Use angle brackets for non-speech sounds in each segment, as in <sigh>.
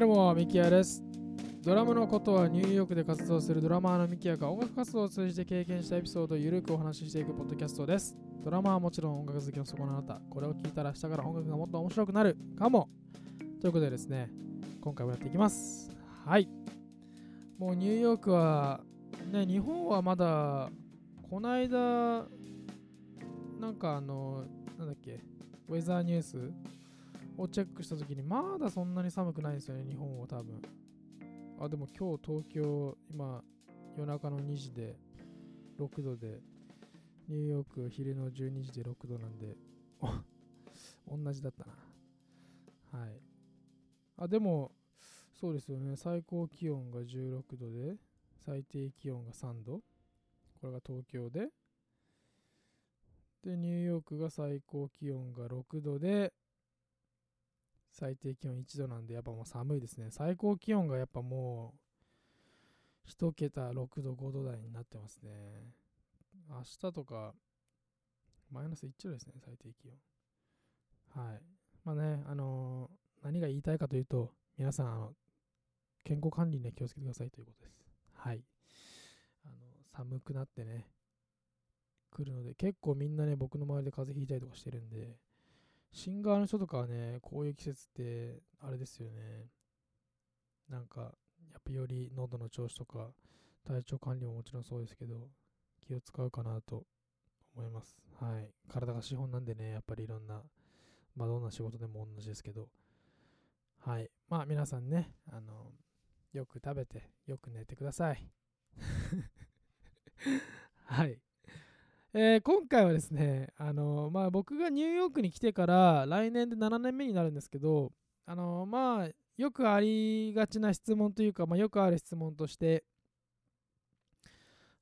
どうも、ミキヤです。ドラムのことはニューヨークで活動するドラマーのミキヤが音楽活動を通じて経験したエピソードをゆるくお話ししていくポッドキャストです。ドラマはもちろん音楽好きのそこのあなた、これを聞いたら明日から音楽がもっと面白くなるかもということでですね、今回もやっていきます。はい。もうニューヨークは、ね、日本はまだ、この間、なんかあの、なんだっけ、ウェザーニュースをチェックしたときに、まだそんなに寒くないんですよね、日本は多分。あ、でも今日東京、今、夜中の2時で6度で、ニューヨーク昼の12時で6度なんで、<laughs> 同じだったな。はい。あ、でも、そうですよね、最高気温が16度で、最低気温が3度。これが東京で。で、ニューヨークが最高気温が6度で、最低気温1度なんで、やっぱもう寒いですね。最高気温がやっぱもう、1桁6度、5度台になってますね。明日とか、マイナス1度ですね、最低気温。はい。まあね、あのー何が言いたいかというと、皆さん、あの、健康管理には気をつけてくださいということです。はい。あの、寒くなってね、来るので、結構みんなね、僕の周りで風邪ひいたりとかしてるんで、シンガーの人とかはね、こういう季節って、あれですよね。なんか、やっぱより喉の調子とか、体調管理ももちろんそうですけど、気を使うかなと思います。はい。体が資本なんでね、やっぱりいろんな、まあどんな仕事でも同じですけど、はい。まあ皆さんね、あの、よく食べて、よく寝てください。<laughs> はい。えー今回はですね、あのまあ、僕がニューヨークに来てから来年で7年目になるんですけど、あのまあ、よくありがちな質問というか、まあ、よくある質問として、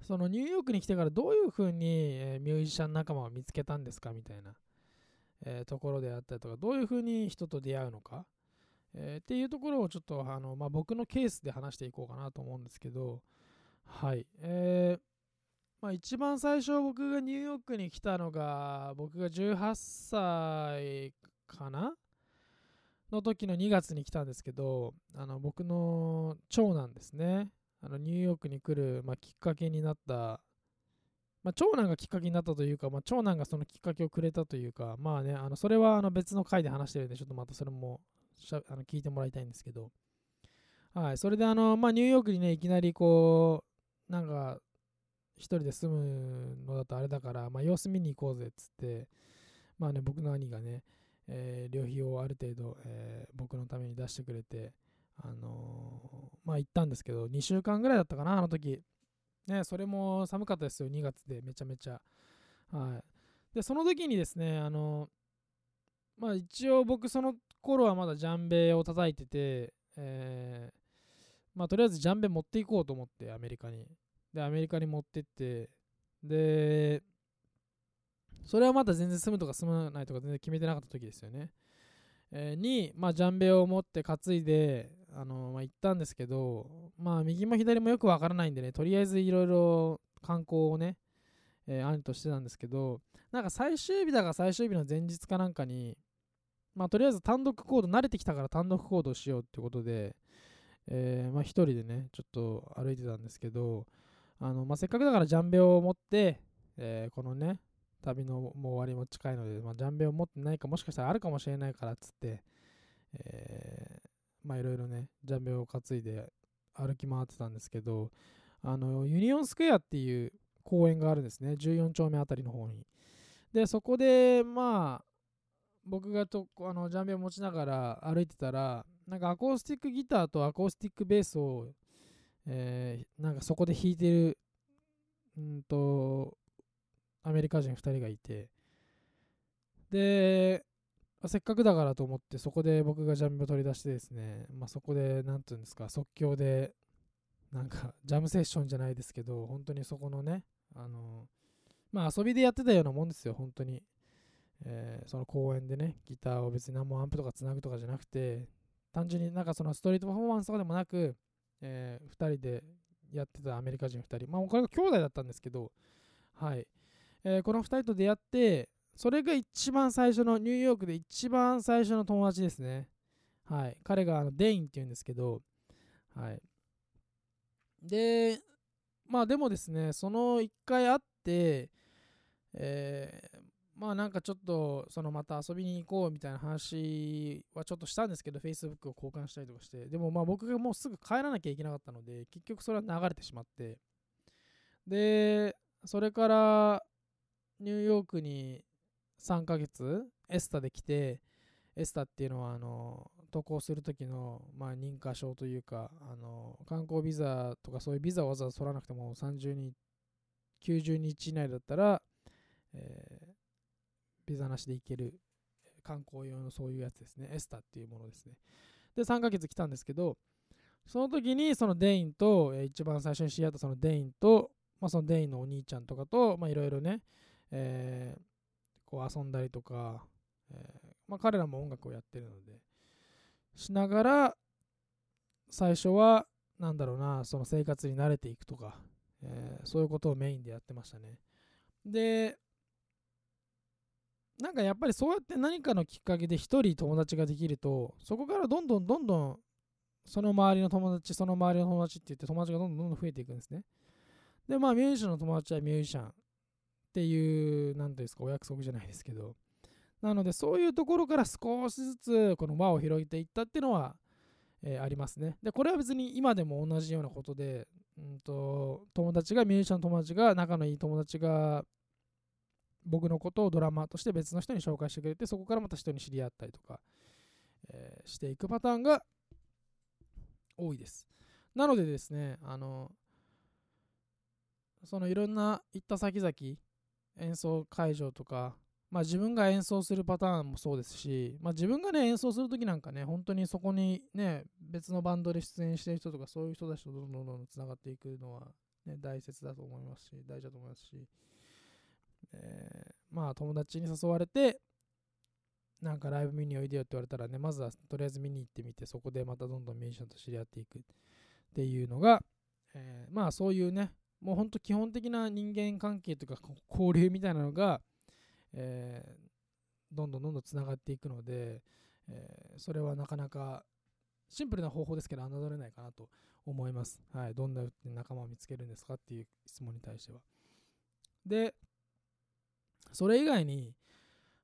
そのニューヨークに来てからどういうふうに、えミュージシャン仲間を見つけたんですか？みたいな、えーところであったりとか、どういうふうに人と出会うのか、えーっていうところをちょっとあの、まあ、僕のケースで話していこうかなと思うんですけど、はい。えーまあ、一番最初僕がニューヨークに来たのが僕が18歳かな？の時の2月に来たんですけどあの僕の長男ですね。あのニューヨークに来る、まあ、きっかけになった、まあ、長男がきっかけになったというか、まあ、長男がそのきっかけをくれたというかまあねあのそれはあの別の回で話してるんでちょっとまたそれもしゃあの聞いてもらいたいんですけど。はいそれであの、まあ、ニューヨークにねいきなりこうなんか一人で住むのだとあれだから、まあ、様子見に行こうぜっつって、まあね、僕の兄がね、えー旅費をある程度、えー僕のために出してくれて、あのーまあ行ったんですけど、2週間ぐらいだったかな、あの時。ね、それも寒かったですよ、2月でめちゃめちゃ。はい。で、その時にですね、あのまあ一応僕その頃はまだジャンベを叩いてて、えーまあとりあえずジャンベ持っていこうと思って、アメリカに。で、アメリカに持ってって、で、それはまだ全然住むとか住まないとか全然決めてなかった時ですよね。えーに、まあ、ジャンベを持って担いで、あのまあ、行ったんですけど、まあ、右も左もよくわからないんでね、とりあえずいろいろ観光をね、えー兄としてたんですけど、なんか最終日だか最終日の前日かなんかに、まあ、とりあえず単独行動、慣れてきたから単独行動しようってことで、えーまあ、一人でね、ちょっと歩いてたんですけど、あのまあ、せっかくだからジャンベを持って、えーこのね、旅のもう終わりも近いので、まあ、ジャンベを持ってないかもしかしたらあるかもしれないからっつって、えまあいろいろね、ジャンベを担いで歩き回ってたんですけど、あの、ユニオンスクエアっていう公園があるんですね、14丁目あたりの方に。で、そこで、まあ、僕がとあのジャンベを持ちながら歩いてたら、なんかアコースティックギターとアコースティックベースを、えーなんかそこで弾いてる、うんと、アメリカ人2人がいて、で、せっかくだからと思って、そこで僕がジャンベを取り出してですね、まあ、そこで、なんていうんですか、即興で、なんか、ジャムセッションじゃないですけど、本当にそこのね、あの、まあ、遊びでやってたようなもんですよ、本当に。えーその公園でね、ギターを別に何もアンプとかつなぐとかじゃなくて、単純になんかそのストリートパフォーマンスとかでもなく、え2人でやってたアメリカ人2人、まあ、これが兄弟だったんですけど、はい。えーこの2人と出会って、それが一番最初の、ニューヨークで一番最初の友達ですね。はい。彼があのデインっていうんですけど、はい。で、まあでもですね、その1回会って、えー、まあなんかちょっと、そのまた遊びに行こうみたいな話はちょっとしたんですけど、Facebook を交換したりとかして、でもまあ僕がもうすぐ帰らなきゃいけなかったので、結局それは流れてしまって、で、それからニューヨークに3ヶ月エスタで来て、エスタっていうのはあの渡航するときの、まあ、認可証というかあの観光ビザとかそういうビザをわざわざ取らなくても30日90日以内だったら、ビザなしで行ける観光用のそういうやつですね。エスタっていうものですね。で3ヶ月来たんですけどその時にそのデインと、え、一番最初に知り合ったそのデインと、まあ、そのデインのお兄ちゃんとかといろいろね、えー、こう遊んだりとか、えーまあ、彼らも音楽をやってるのでしながら最初はなんだろうなその生活に慣れていくとか、えー、そういうことをメインでやってましたね。でなんかやっぱりそうやって何かのきっかけで一人友達ができるとそこからどんどんどんどんその周りの友達その周りの友達って言って友達がどんどんどんどん増えていくんですねでまあミュージシャンの友達はミュージシャンっていう何ていうんですかお約束じゃないですけどなのでそういうところから少しずつこの輪を広げていったっていうのは、えー、ありますね。で、これは別に今でも同じようなことで、うんと、友達が、ミュージシャンの友達が、仲のいい友達が、僕のことをドラマとして別の人に紹介してくれて、そこからまた人に知り合ったりとか、えー、していくパターンが多いです。なのでですね、あの、そのいろんな行った先々、演奏会場とか、まあ、自分が演奏するパターンもそうですし、まあ、自分がね演奏するときなんかね本当にそこにね別のバンドで出演してる人とかそういう人たちとどんどんどんどんつながっていくのは、ね、大切だと思いますし大事だと思いますし、えー、まあ友達に誘われてなんかライブ見においでよって言われたらねまずはとりあえず見に行ってみてそこでまたどんどんミュージシャンと知り合っていくっていうのが、えー、まあそういうねもう本当基本的な人間関係とか交流みたいなのがえー、どんどんどんどんつながっていくので、えー、それはなかなかシンプルな方法ですけど侮れないかなと思います。はい、どんな仲間を見つけるんですかっていう質問に対しては。で、それ以外に、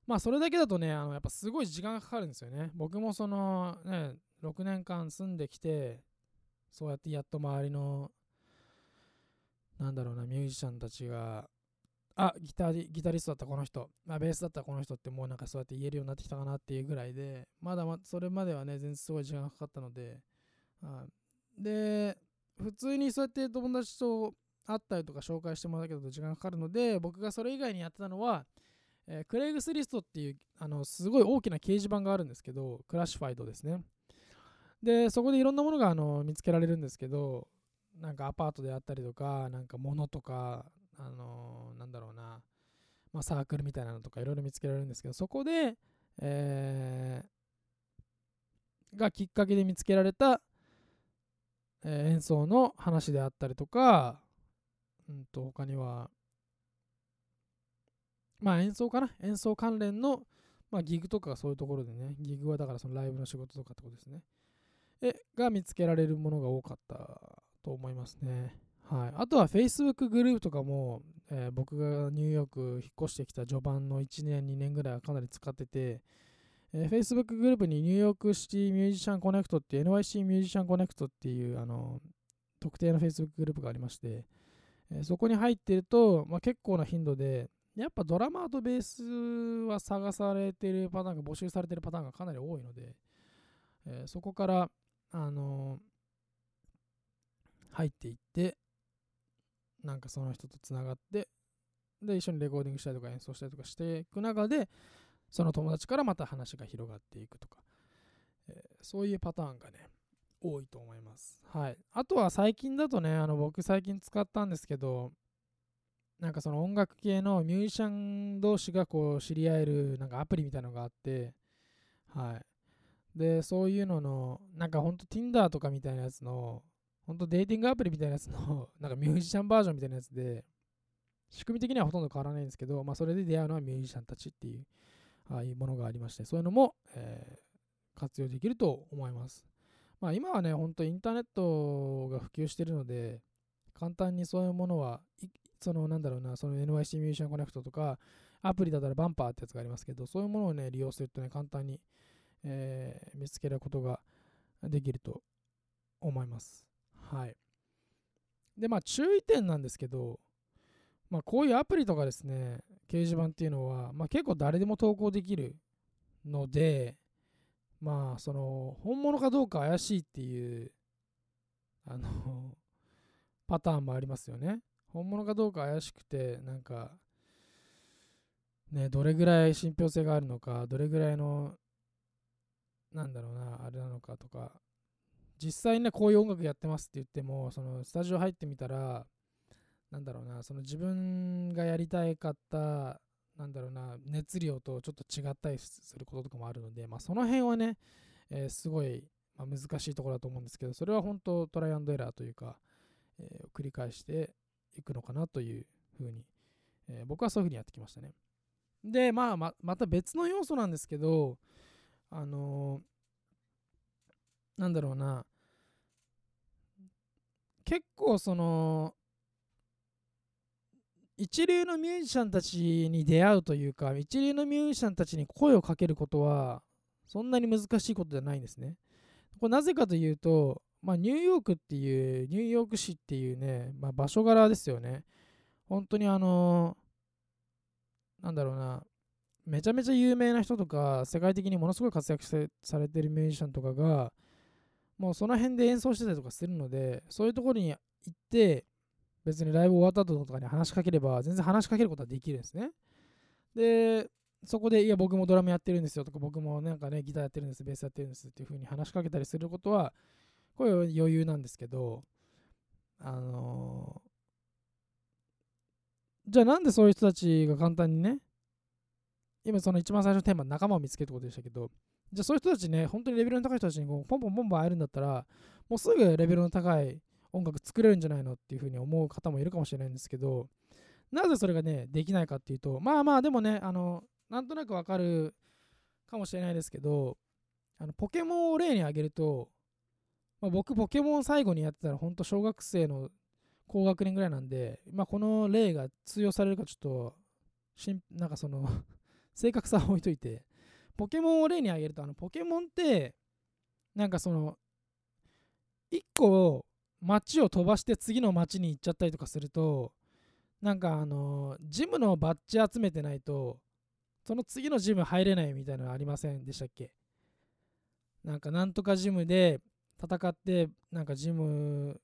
まあそれだけだとね、あのやっぱすごい時間がかかるんですよね。僕もそのね、6年間住んできて、そうやってやっと周りの、なんだろうな、ミュージシャンたちがあギタリギタリストだったこの人、まあ、ベースだったこの人ってもうなんかそうやって言えるようになってきたかなっていうぐらいでまだまそれまではね全然すごい時間がかかったのであで普通にそうやって友達と会ったりとか紹介してもらうけど時間かかるので僕がそれ以外にやってたのは、えー、クレイグスリストっていうあのすごい大きな掲示板があるんですけどクラシファイドですね。でそこでいろんなものがあの見つけられるんですけどなんかアパートであったりとかなんか物とかあのー、なんだろうな、まあ、サークルみたいなのとかいろいろ見つけられるんですけど、そこで、えー、がきっかけで見つけられた、えー、演奏の話であったりとか、うんと、他には、まあ演奏かな？演奏関連の、まあ、ギグとかそういうところでね、ギグはだからそのライブの仕事とかってことですね。え、が見つけられるものが多かったと思いますね。はい、あとは Facebook グループとかも、えー、僕がニューヨーク引っ越してきた序盤の1年、2年ぐらいはかなり使ってて、えー、Facebook グループにニューヨークシティミュージシャンコネクトっていう NYC ミュージシャンコネクトっていうあの特定の Facebook グループがありまして、え、そこに入ってると、まあ、結構な頻度で、やっぱドラマーとベースは探されてるパターンが募集されてるパターンがかなり多いので、えー、そこから、あの入っていって、なんかその人とつながって、で、一緒にレコーディングしたりとか演奏したりとかしていく中で、その友達からまた話が広がっていくとか、えー、そういうパターンがね、多いと思います。はい。あとは最近だとね、あの僕最近使ったんですけど、なんかその音楽系のミュージシャン同士がこう知り合えるなんかアプリみたいなのがあって、はい。で、そういうのの、なんかほんと Tinder とかみたいなやつの、本当デーティングアプリみたいなやつの、<laughs> なんかミュージシャンバージョンみたいなやつで、仕組み的にはほとんど変わらないんですけど、まあ、それで出会うのはミュージシャンたちっていう、ああいうものがありまして、そういうのも、え活用できると思います。まあ、今はね、本当インターネットが普及してるので、簡単にそういうものは、そのなんだろうな、その NYC ミュージシャンコネクトとか、アプリだったらバンパーってやつがありますけど、そういうものをね、利用するとね、簡単に、えー、見つけることができると思います。はい。で、まあ、注意点なんですけど、まあ、こういうアプリとかですね、掲示板っていうのは、まあ、結構誰でも投稿できるので、まあ、その、本物かどうか怪しいっていう、あの <laughs> パターンもありますよね。本物かどうか怪しくて、なんか、ね、どれぐらい信憑性があるのか、どれぐらいの、なんだろうな、あれなのかとか、実際にね、こういう音楽やってますって言っても、そのスタジオ入ってみたら、なんだろうな、その自分がやりたいかった、なんだろうな、熱量とちょっと違ったりすることとかもあるので、まあ、その辺はね、えー、すごい、まあ、難しいところだと思うんですけど、それは本当トライアンドエラーというか、えー、繰り返していくのかなというふうに、えー、僕はそういうふうにやってきましたね。で、まあ、ままた別の要素なんですけど、あのなんだろうな、結構その一流のミュージシャンたちに出会うというか一流のミュージシャンたちに声をかけることはそんなに難しいことじゃないんですね。これなぜかというと、まあ、ニューヨークっていうニューヨーク市っていうね、まあ、場所柄ですよね。本当にあのなんだろうなめちゃめちゃ有名な人とか世界的にものすごい活躍されてるミュージシャンとかがもうその辺で演奏してたりとかするので、そういうところに行って、別にライブ終わった後とかに話しかければ、全然話しかけることはできるんですね。で、そこで、いや、僕もドラムやってるんですよとか、僕もなんかね、ギターやってるんです、ベースやってるんですっていう風に話しかけたりすることは、これは余裕なんですけど、あのー、じゃあなんでそういう人たちが簡単にね、今その一番最初のテーマ、仲間を見つけるってことでしたけど、じゃあそういう人たちね、本当にレベルの高い人たちにこうポンポンポンポン会えるんだったら、もうすぐレベルの高い音楽作れるんじゃないのっていうふうに思う方もいるかもしれないんですけど、なぜそれがね、できないかっていうと、まあまあでもね、あの、なんとなくわかるかもしれないですけど、あのポケモンを例に挙げると、まあ、僕、ポケモン最後にやってたら、本当小学生の高学年ぐらいなんで、まあ、この例が通用されるかちょっと、しん <laughs> なんかその <laughs> 正確さを置いといて、ポケモンを例に挙げると、あのポケモンって、なんかその、1個街を飛ばして次の街に行っちゃったりとかすると、なんかあの、ジムのバッジ集めてないと、その次のジム入れないみたいなのありませんでしたっけ？なんかなんとかジムで戦って、なんかジム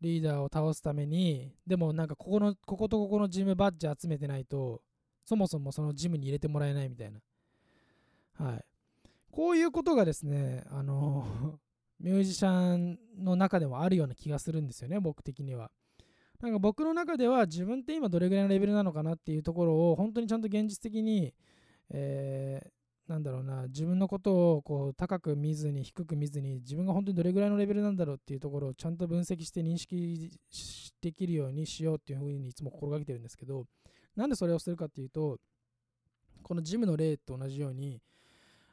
リーダーを倒すために、でもなんかここの、こことここのジムバッジ集めてないと、そもそもそのジムに入れてもらえないみたいな。はい。こういうことがですね、あの、ミュージシャンの中でもあるような気がするんですよね、僕的には。なんか僕の中では自分って今どれぐらいのレベルなのかなっていうところを本当にちゃんと現実的に、えー、なんだろうな、自分のことをこう高く見ずに低く見ずに自分が本当にどれぐらいのレベルなんだろうっていうところをちゃんと分析して認識できるようにしようっていうふうにいつも心がけてるんですけど、なんでそれをするかっていうと、このジムの例と同じように、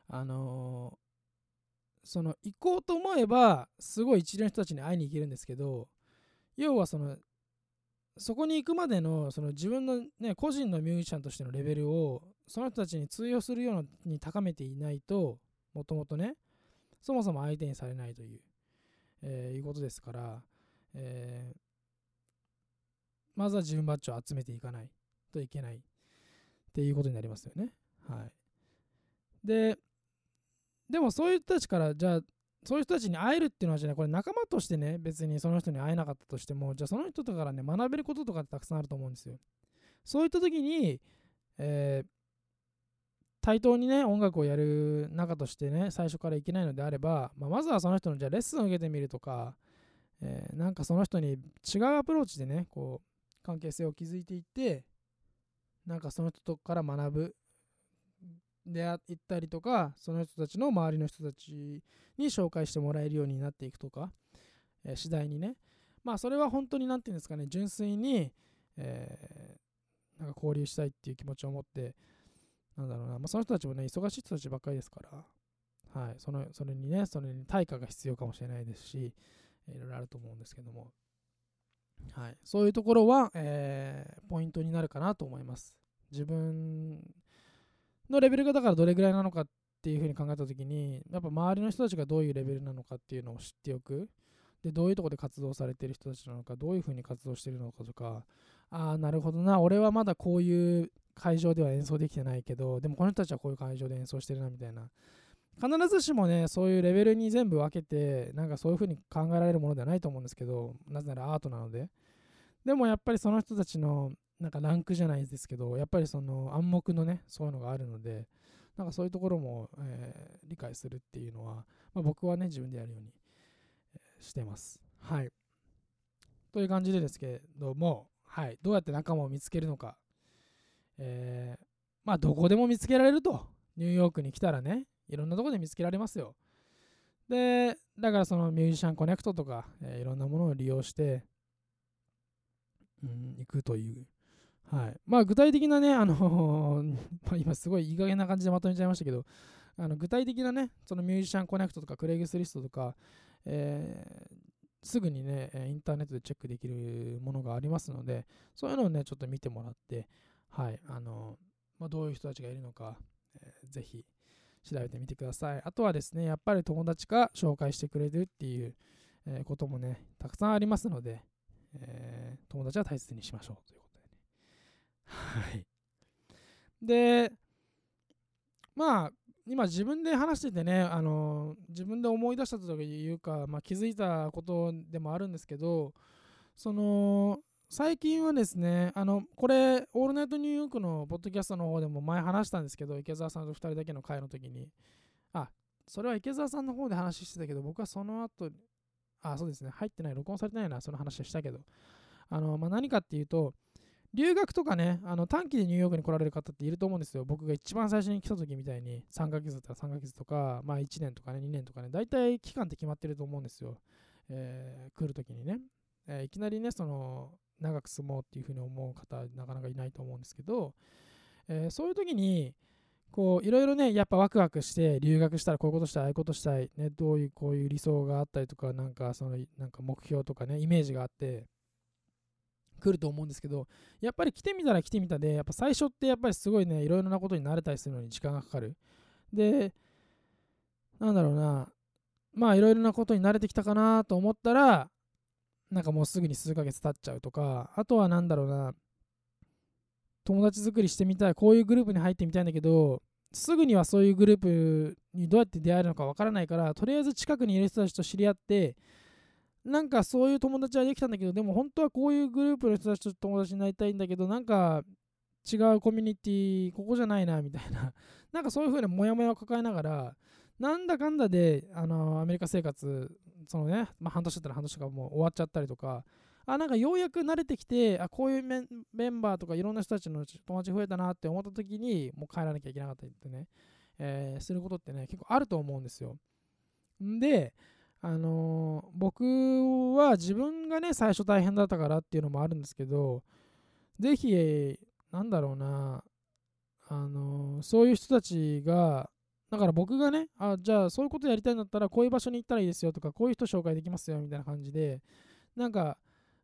あの、その行こうと思えばすごい一流の人たちに会いに行けるんですけど要はそのそこに行くまでのその自分の、ね、個人のミュージシャンとしてのレベルをその人たちに通用するように高めていないともともとねそもそも相手にされないという、えー、いうことですから、えー、まずは自分バッジを集めていかないといけないっていうことになりますよね。はい。で、でもそういう人たちからじゃあそういう人たちに会えるっていうのはじゃないこれ仲間としてね別にその人に会えなかったとしてもじゃあその人とからね学べることとかってたくさんあると思うんですよ。そういった時に、えー、対等にね音楽をやる中としてね最初からいけないのであれば、まあ、まずはその人のじゃあレッスンを受けてみるとか、えー、なんかその人に違うアプローチでねこう関係性を築いていってなんかその人から学ぶ出会ったりとかその人たちの周りの人たちに紹介してもらえるようになっていくとか、えー、次第にね。まあそれは本当に何て言うんですかね純粋に、えー、なんか交流したいっていう気持ちを持ってなんだろうな、まあ、その人たちもね忙しい人たちばっかりですから。はい、そのそれにね、それに対価が必要かもしれないですし、いろいろあると思うんですけども、はい、そういうところは、えー、ポイントになるかなと思います。自分のレベルがだからどれぐらいなのかっていうふうに考えたときに、やっぱ周りの人たちがどういうレベルなのかっていうのを知っておく。で、どういうところで活動されてる人たちなのか、どういうふうに活動してるのかとか、ああ、なるほどな、俺はまだこういう会場では演奏できてないけど、でもこの人たちはこういう会場で演奏してるなみたいな。必ずしもね、そういうレベルに全部分けて、なんかそういうふうに考えられるものではないと思うんですけど、なぜならアートなので。でもやっぱりその人たちのなんかランクじゃないですけど、やっぱりその暗黙のね、そういうのがあるので、なんかそういうところも、えー、理解するっていうのは、まあ、僕はね、自分でやるように、してます。はい。という感じでですけども、はい、どうやって仲間を見つけるのか、えー、まあ、どこでも見つけられると。ニューヨークに来たらね、いろんなとこで見つけられますよ。で、だからそのミュージシャンコネクトとか、えー、いろんなものを利用して、うん、行くという。はい。まあ、具体的なね、あの <laughs> ま今すごいいい加減な感じでまとめちゃいましたけど、あの具体的なね、そのミュージシャンコネクトとかクレイグスリストとか、えー、すぐにね、インターネットでチェックできるものがありますので、そういうのをね、ちょっと見てもらって、はい、あの、まあ、どういう人たちがいるのか、えー、ぜひ調べてみてください。あとはですね、やっぱり友達が紹介してくれるっていう、え、こともね、たくさんありますので、えー、友達は大切にしましょうと。はい。で、まあ、今自分で話しててね、あの自分で思い出したというか、まあ、気づいたことでもあるんですけど、その最近はですね、あのこれ、オールナイトニューヨークのポッドキャストの方でも前話したんですけど、池澤さんと2人だけの会の時に、あ、それは池澤さんの方で話してたけど、僕はその後、あ、そうですね、入ってない、録音されてないな、その話したけど、あのまあ、何かっていうと、留学とかね、あの短期でニューヨークに来られる方っていると思うんですよ。僕が一番最初に来た時みたいに3ヶ月だったら3ヶ月とか、まあ1年とかね、2年とかね、大体期間って決まってると思うんですよ。えー、来る時にね、えー、いきなりね、その、長く住もうっていうふうに思う方、なかなかいないと思うんですけど、えー、そういう時に、こう、いろいろね、やっぱワクワクして、留学したらこういうことしたい、ああいうことしたい、ね、どういう、こういう理想があったりとか、なんか、その、なんか目標とかね、イメージがあって、来ると思うんですけど、やっぱり来てみたら来てみたで、やっぱ最初ってやっぱりすごいね、いろいろなことに慣れたりするのに時間がかかる。で、なんだろうな、まあいろいろなことに慣れてきたかなと思ったら、なんかもうすぐに数ヶ月経っちゃうとか、あとはなんだろうな、友達作りしてみたい、こういうグループに入ってみたいんだけど、すぐにはそういうグループにどうやって出会えるのかわからないから、とりあえず近くにいる人たちと知り合って、なんかそういう友達はできたんだけど、でも本当はこういうグループの人たちと友達になりたいんだけど、なんか違うコミュニティ、ここじゃないな、みたいな。<laughs> なんかそういう風なモヤモヤを抱えながら、なんだかんだで、あの、アメリカ生活、そのね、まあ、半年だったら半年とかもう終わっちゃったりとか、あ、なんかようやく慣れてきて、あ、こういうメンバーとかいろんな人たちの友達増えたなって思った時に、もう帰らなきゃいけなかったりってね、えー、することってね、結構あると思うんですよ。んで、あの、僕は自分がね、最初大変だったからっていうのもあるんですけど、ぜひ、なんだろうな、あの、そういう人たちが、だから僕がね、あ、じゃあそういうことやりたいんだったら、こういう場所に行ったらいいですよとか、こういう人紹介できますよみたいな感じで、なんか、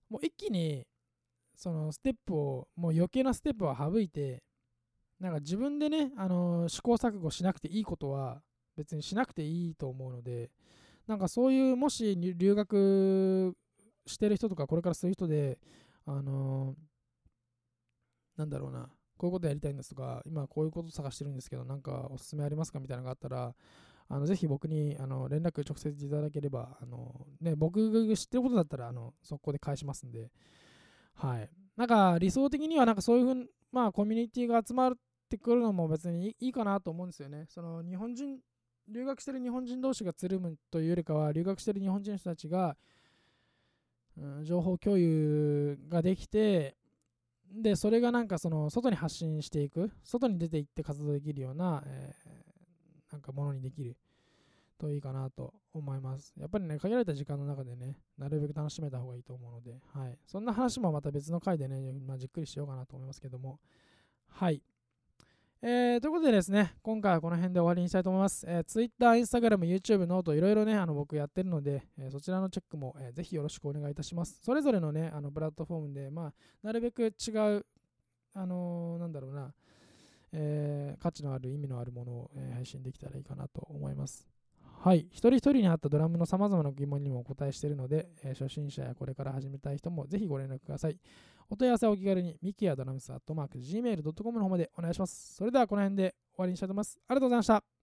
もう一気に、そのステップを、もう余計なステップは省いて、なんか自分でね、あの、試行錯誤しなくていいことは別にしなくていいと思うので、なんかそういうもし留学してる人とかこれからする人であの、なんだろうなこういうことやりたいんですとか今こういうこと探してるんですけどなんかおすすめありますかみたいなのがあったらあのぜひ僕にあの連絡直接いただければあの、ね、僕が知ってることだったらあの速攻で返しますんで。はい。なんか理想的にはなんかそういうふうまあコミュニティが集まってくるのも別にいいかなと思うんですよね。その日本人留学してる日本人同士がつるむというよりかは留学してる日本人の人たちが、うん、情報共有ができてでそれがなんかその外に発信していく外に出ていって活動できるような、えー、なんかものにできるといいかなと思います。やっぱりね限られた時間の中でねなるべく楽しめた方がいいと思うので、はい、そんな話もまた別の回でね、まあ、じっくりしようかなと思いますけども。はい。えー、ということでですね、今回はこの辺で終わりにしたいと思います。えー、Twitter、Instagram、YouTube、 note、いろいろね、あの僕やってるので、えー、そちらのチェックも、えー、ぜひよろしくお願いいたします。それぞれのね、あのプラットフォームで、まあ、なるべく違う、あのー、なんだろうな、えー、価値のある、意味のあるものを、えー、配信できたらいいかなと思います。はい。一人一人に合ったドラムの様々な疑問にもお答えしているので、えー、初心者やこれから始めたい人もぜひご連絡ください。お問い合わせはお気軽に、ミキやドラムスアットマーク Gmail.com の方までお願いします。それではこの辺で終わりにしたいと思います。ありがとうございました。